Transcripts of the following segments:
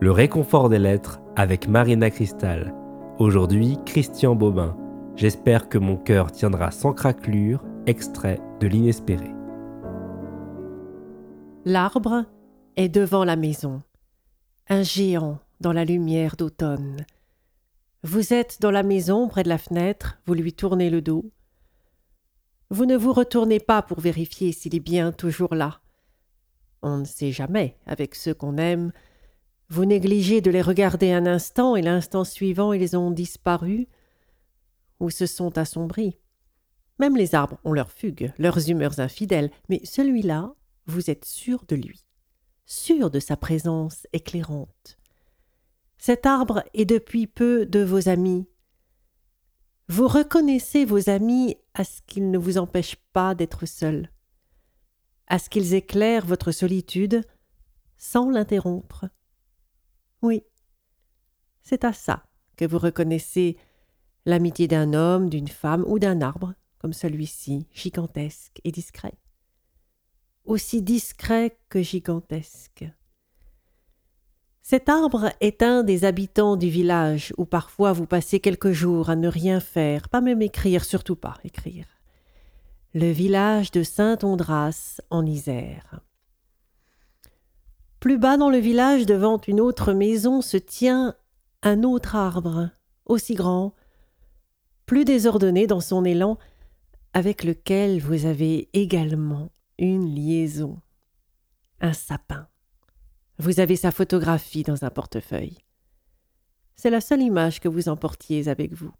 Le réconfort des lettres avec Marina Cristal. Aujourd'hui, Christian Bobin. J'espère que mon cœur tiendra sans craquelure, extrait de l'inespéré. L'arbre est devant la maison, un géant dans la lumière d'automne. Vous êtes dans la maison près de la fenêtre, vous lui tournez le dos. Vous ne vous retournez pas pour vérifier s'il est bien toujours là. On ne sait jamais avec ceux qu'on aime. Vous négligez de les regarder un instant et l'instant suivant ils ont disparu ou se sont assombris. Même les arbres ont leurs fugues, leurs humeurs infidèles, mais celui-là, vous êtes sûr de lui, sûr de sa présence éclairante. Cet arbre est depuis peu de vos amis. Vous reconnaissez vos amis à ce qu'ils ne vous empêchent pas d'être seul à ce qu'ils éclairent votre solitude sans l'interrompre. Oui, c'est à ça que vous reconnaissez l'amitié d'un homme, d'une femme ou d'un arbre, comme celui-ci, gigantesque et discret. Aussi discret que gigantesque. Cet arbre est un des habitants du village où parfois vous passez quelques jours à ne rien faire, pas même écrire, surtout pas écrire le village de Saint-Ondras en Isère. Plus bas dans le village, devant une autre maison, se tient un autre arbre, aussi grand, plus désordonné dans son élan, avec lequel vous avez également une liaison. Un sapin. Vous avez sa photographie dans un portefeuille. C'est la seule image que vous emportiez avec vous.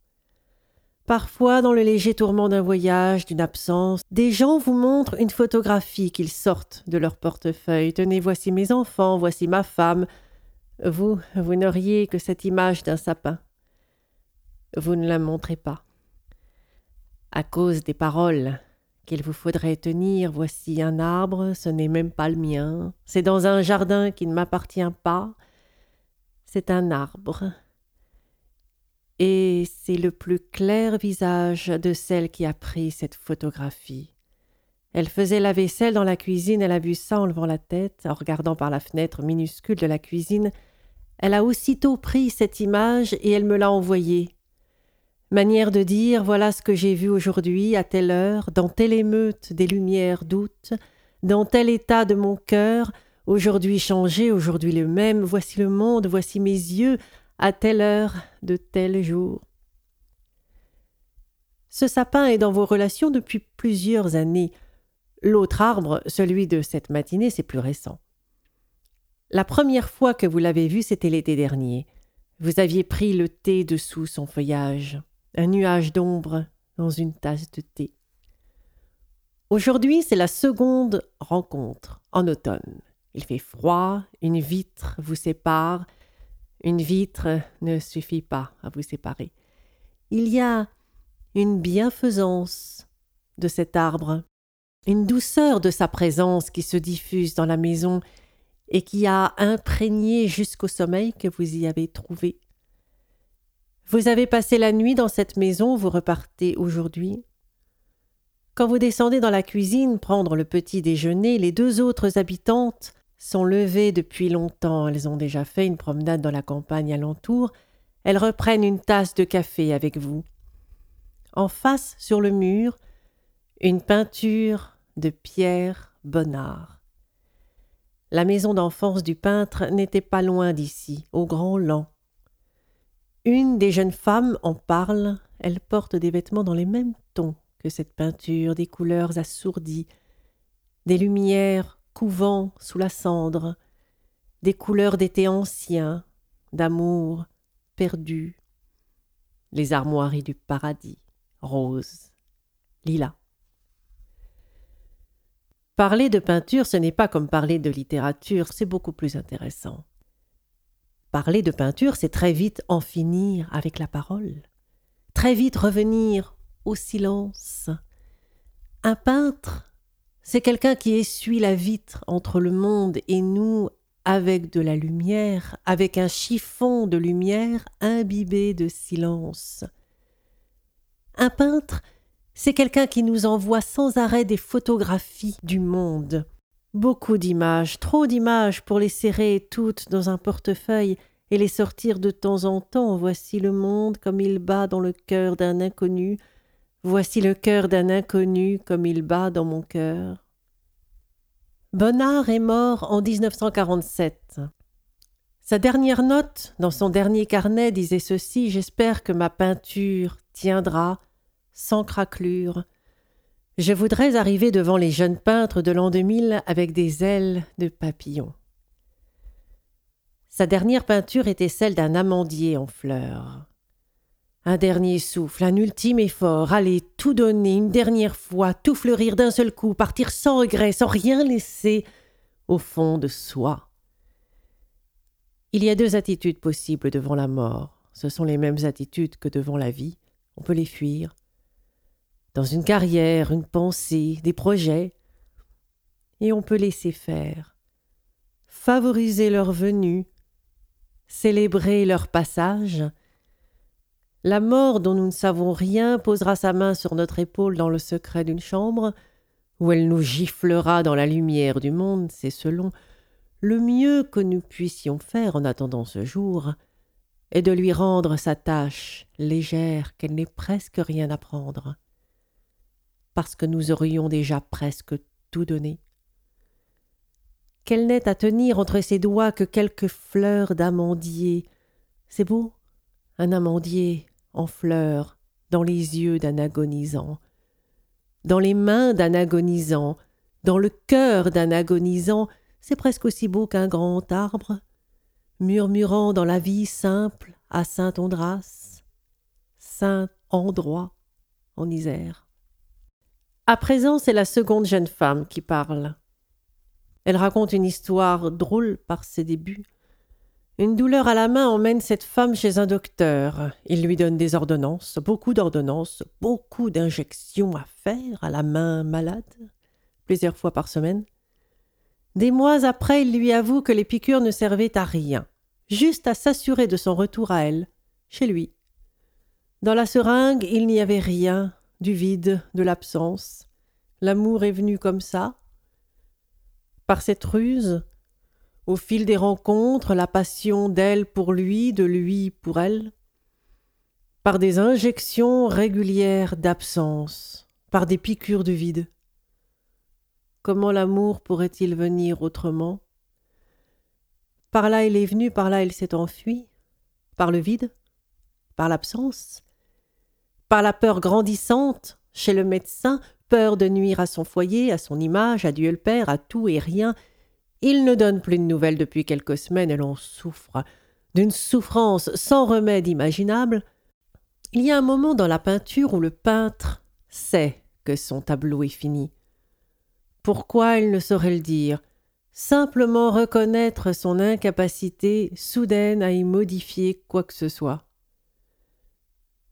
Parfois, dans le léger tourment d'un voyage, d'une absence, des gens vous montrent une photographie qu'ils sortent de leur portefeuille. Tenez, voici mes enfants, voici ma femme. Vous, vous n'auriez que cette image d'un sapin. Vous ne la montrez pas. À cause des paroles qu'il vous faudrait tenir, voici un arbre, ce n'est même pas le mien. C'est dans un jardin qui ne m'appartient pas. C'est un arbre et c'est le plus clair visage de celle qui a pris cette photographie. Elle faisait la vaisselle dans la cuisine, elle a vu ça en levant la tête, en regardant par la fenêtre minuscule de la cuisine. Elle a aussitôt pris cette image et elle me l'a envoyée. Manière de dire voilà ce que j'ai vu aujourd'hui, à telle heure, dans telle émeute des lumières d'août, dans tel état de mon cœur, aujourd'hui changé, aujourd'hui le même, voici le monde, voici mes yeux, à telle heure de tel jour. Ce sapin est dans vos relations depuis plusieurs années. L'autre arbre, celui de cette matinée, c'est plus récent. La première fois que vous l'avez vu, c'était l'été dernier. Vous aviez pris le thé dessous son feuillage, un nuage d'ombre dans une tasse de thé. Aujourd'hui, c'est la seconde rencontre, en automne. Il fait froid, une vitre vous sépare, une vitre ne suffit pas à vous séparer. Il y a une bienfaisance de cet arbre, une douceur de sa présence qui se diffuse dans la maison et qui a imprégné jusqu'au sommeil que vous y avez trouvé. Vous avez passé la nuit dans cette maison, vous repartez aujourd'hui. Quand vous descendez dans la cuisine prendre le petit déjeuner, les deux autres habitantes sont levées depuis longtemps, elles ont déjà fait une promenade dans la campagne alentour, elles reprennent une tasse de café avec vous. En face, sur le mur, une peinture de Pierre Bonnard. La maison d'enfance du peintre n'était pas loin d'ici, au Grand Lan. Une des jeunes femmes en parle, elle porte des vêtements dans les mêmes tons que cette peinture, des couleurs assourdies, des lumières couvant sous la cendre, des couleurs d'été ancien, d'amour perdu, les armoiries du paradis, rose, lilas. Parler de peinture, ce n'est pas comme parler de littérature, c'est beaucoup plus intéressant. Parler de peinture, c'est très vite en finir avec la parole, très vite revenir au silence. Un peintre c'est quelqu'un qui essuie la vitre entre le monde et nous avec de la lumière, avec un chiffon de lumière imbibé de silence. Un peintre, c'est quelqu'un qui nous envoie sans arrêt des photographies du monde. Beaucoup d'images, trop d'images pour les serrer toutes dans un portefeuille et les sortir de temps en temps. Voici le monde comme il bat dans le cœur d'un inconnu. Voici le cœur d'un inconnu comme il bat dans mon cœur. Bonnard est mort en 1947. Sa dernière note, dans son dernier carnet, disait ceci J'espère que ma peinture tiendra, sans craquelure. Je voudrais arriver devant les jeunes peintres de l'an 2000 avec des ailes de papillon. Sa dernière peinture était celle d'un amandier en fleurs. Un dernier souffle, un ultime effort, aller tout donner une dernière fois, tout fleurir d'un seul coup, partir sans regret, sans rien laisser au fond de soi. Il y a deux attitudes possibles devant la mort. Ce sont les mêmes attitudes que devant la vie. On peut les fuir. Dans une carrière, une pensée, des projets. Et on peut laisser faire. Favoriser leur venue. Célébrer leur passage. La mort dont nous ne savons rien posera sa main sur notre épaule dans le secret d'une chambre, où elle nous giflera dans la lumière du monde, c'est selon le mieux que nous puissions faire en attendant ce jour est de lui rendre sa tâche légère qu'elle n'ait presque rien à prendre, parce que nous aurions déjà presque tout donné. Qu'elle n'ait à tenir entre ses doigts que quelques fleurs d'amandier. C'est beau, un amandier en fleurs, dans les yeux d'un agonisant, dans les mains d'un agonisant, dans le cœur d'un agonisant, c'est presque aussi beau qu'un grand arbre, murmurant dans la vie simple à saint Ondras, saint endroit en Isère. À présent, c'est la seconde jeune femme qui parle. Elle raconte une histoire drôle par ses débuts. Une douleur à la main emmène cette femme chez un docteur. Il lui donne des ordonnances, beaucoup d'ordonnances, beaucoup d'injections à faire à la main malade, plusieurs fois par semaine. Des mois après, il lui avoue que les piqûres ne servaient à rien, juste à s'assurer de son retour à elle, chez lui. Dans la seringue, il n'y avait rien, du vide, de l'absence. L'amour est venu comme ça. Par cette ruse, au fil des rencontres, la passion d'elle pour lui, de lui pour elle, par des injections régulières d'absence, par des piqûres de vide. Comment l'amour pourrait-il venir autrement? Par là il est venu, par là il s'est enfui, par le vide, par l'absence, par la peur grandissante chez le médecin, peur de nuire à son foyer, à son image, à Dieu le Père, à tout et rien. Il ne donne plus de nouvelles depuis quelques semaines et l'on souffre d'une souffrance sans remède imaginable. Il y a un moment dans la peinture où le peintre sait que son tableau est fini. Pourquoi il ne saurait le dire Simplement reconnaître son incapacité soudaine à y modifier quoi que ce soit.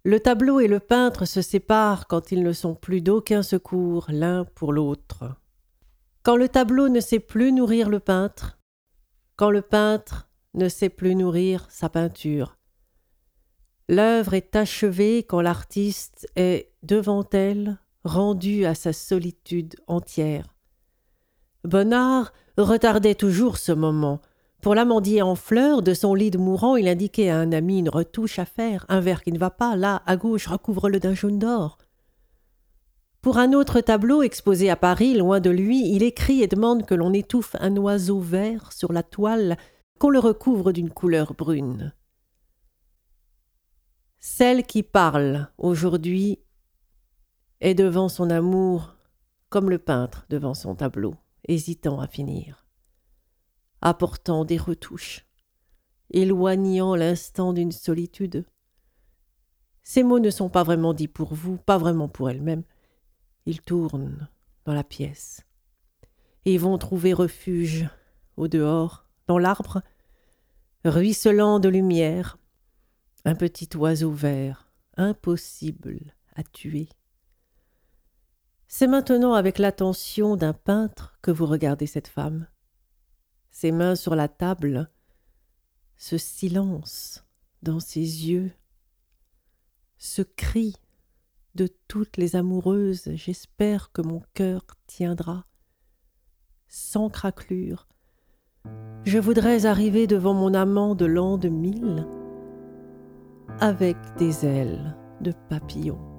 Le tableau et le peintre se séparent quand ils ne sont plus d'aucun secours l'un pour l'autre. Quand le tableau ne sait plus nourrir le peintre, quand le peintre ne sait plus nourrir sa peinture. L'œuvre est achevée quand l'artiste est, devant elle, rendu à sa solitude entière. Bonnard retardait toujours ce moment. Pour l'amandier en fleurs, de son lit de mourant, il indiquait à un ami une retouche à faire, un verre qui ne va pas, là, à gauche, recouvre-le d'un jaune d'or. Pour un autre tableau exposé à Paris, loin de lui, il écrit et demande que l'on étouffe un oiseau vert sur la toile, qu'on le recouvre d'une couleur brune. Celle qui parle aujourd'hui est devant son amour comme le peintre devant son tableau hésitant à finir, apportant des retouches, éloignant l'instant d'une solitude. Ces mots ne sont pas vraiment dits pour vous, pas vraiment pour elle-même. Ils tournent dans la pièce et vont trouver refuge au dehors, dans l'arbre, ruisselant de lumière, un petit oiseau vert, impossible à tuer. C'est maintenant avec l'attention d'un peintre que vous regardez cette femme. Ses mains sur la table, ce silence dans ses yeux, ce cri de toutes les amoureuses, j'espère que mon cœur tiendra. sans craquelure. Je voudrais arriver devant mon amant de l'an de mille avec des ailes de papillon.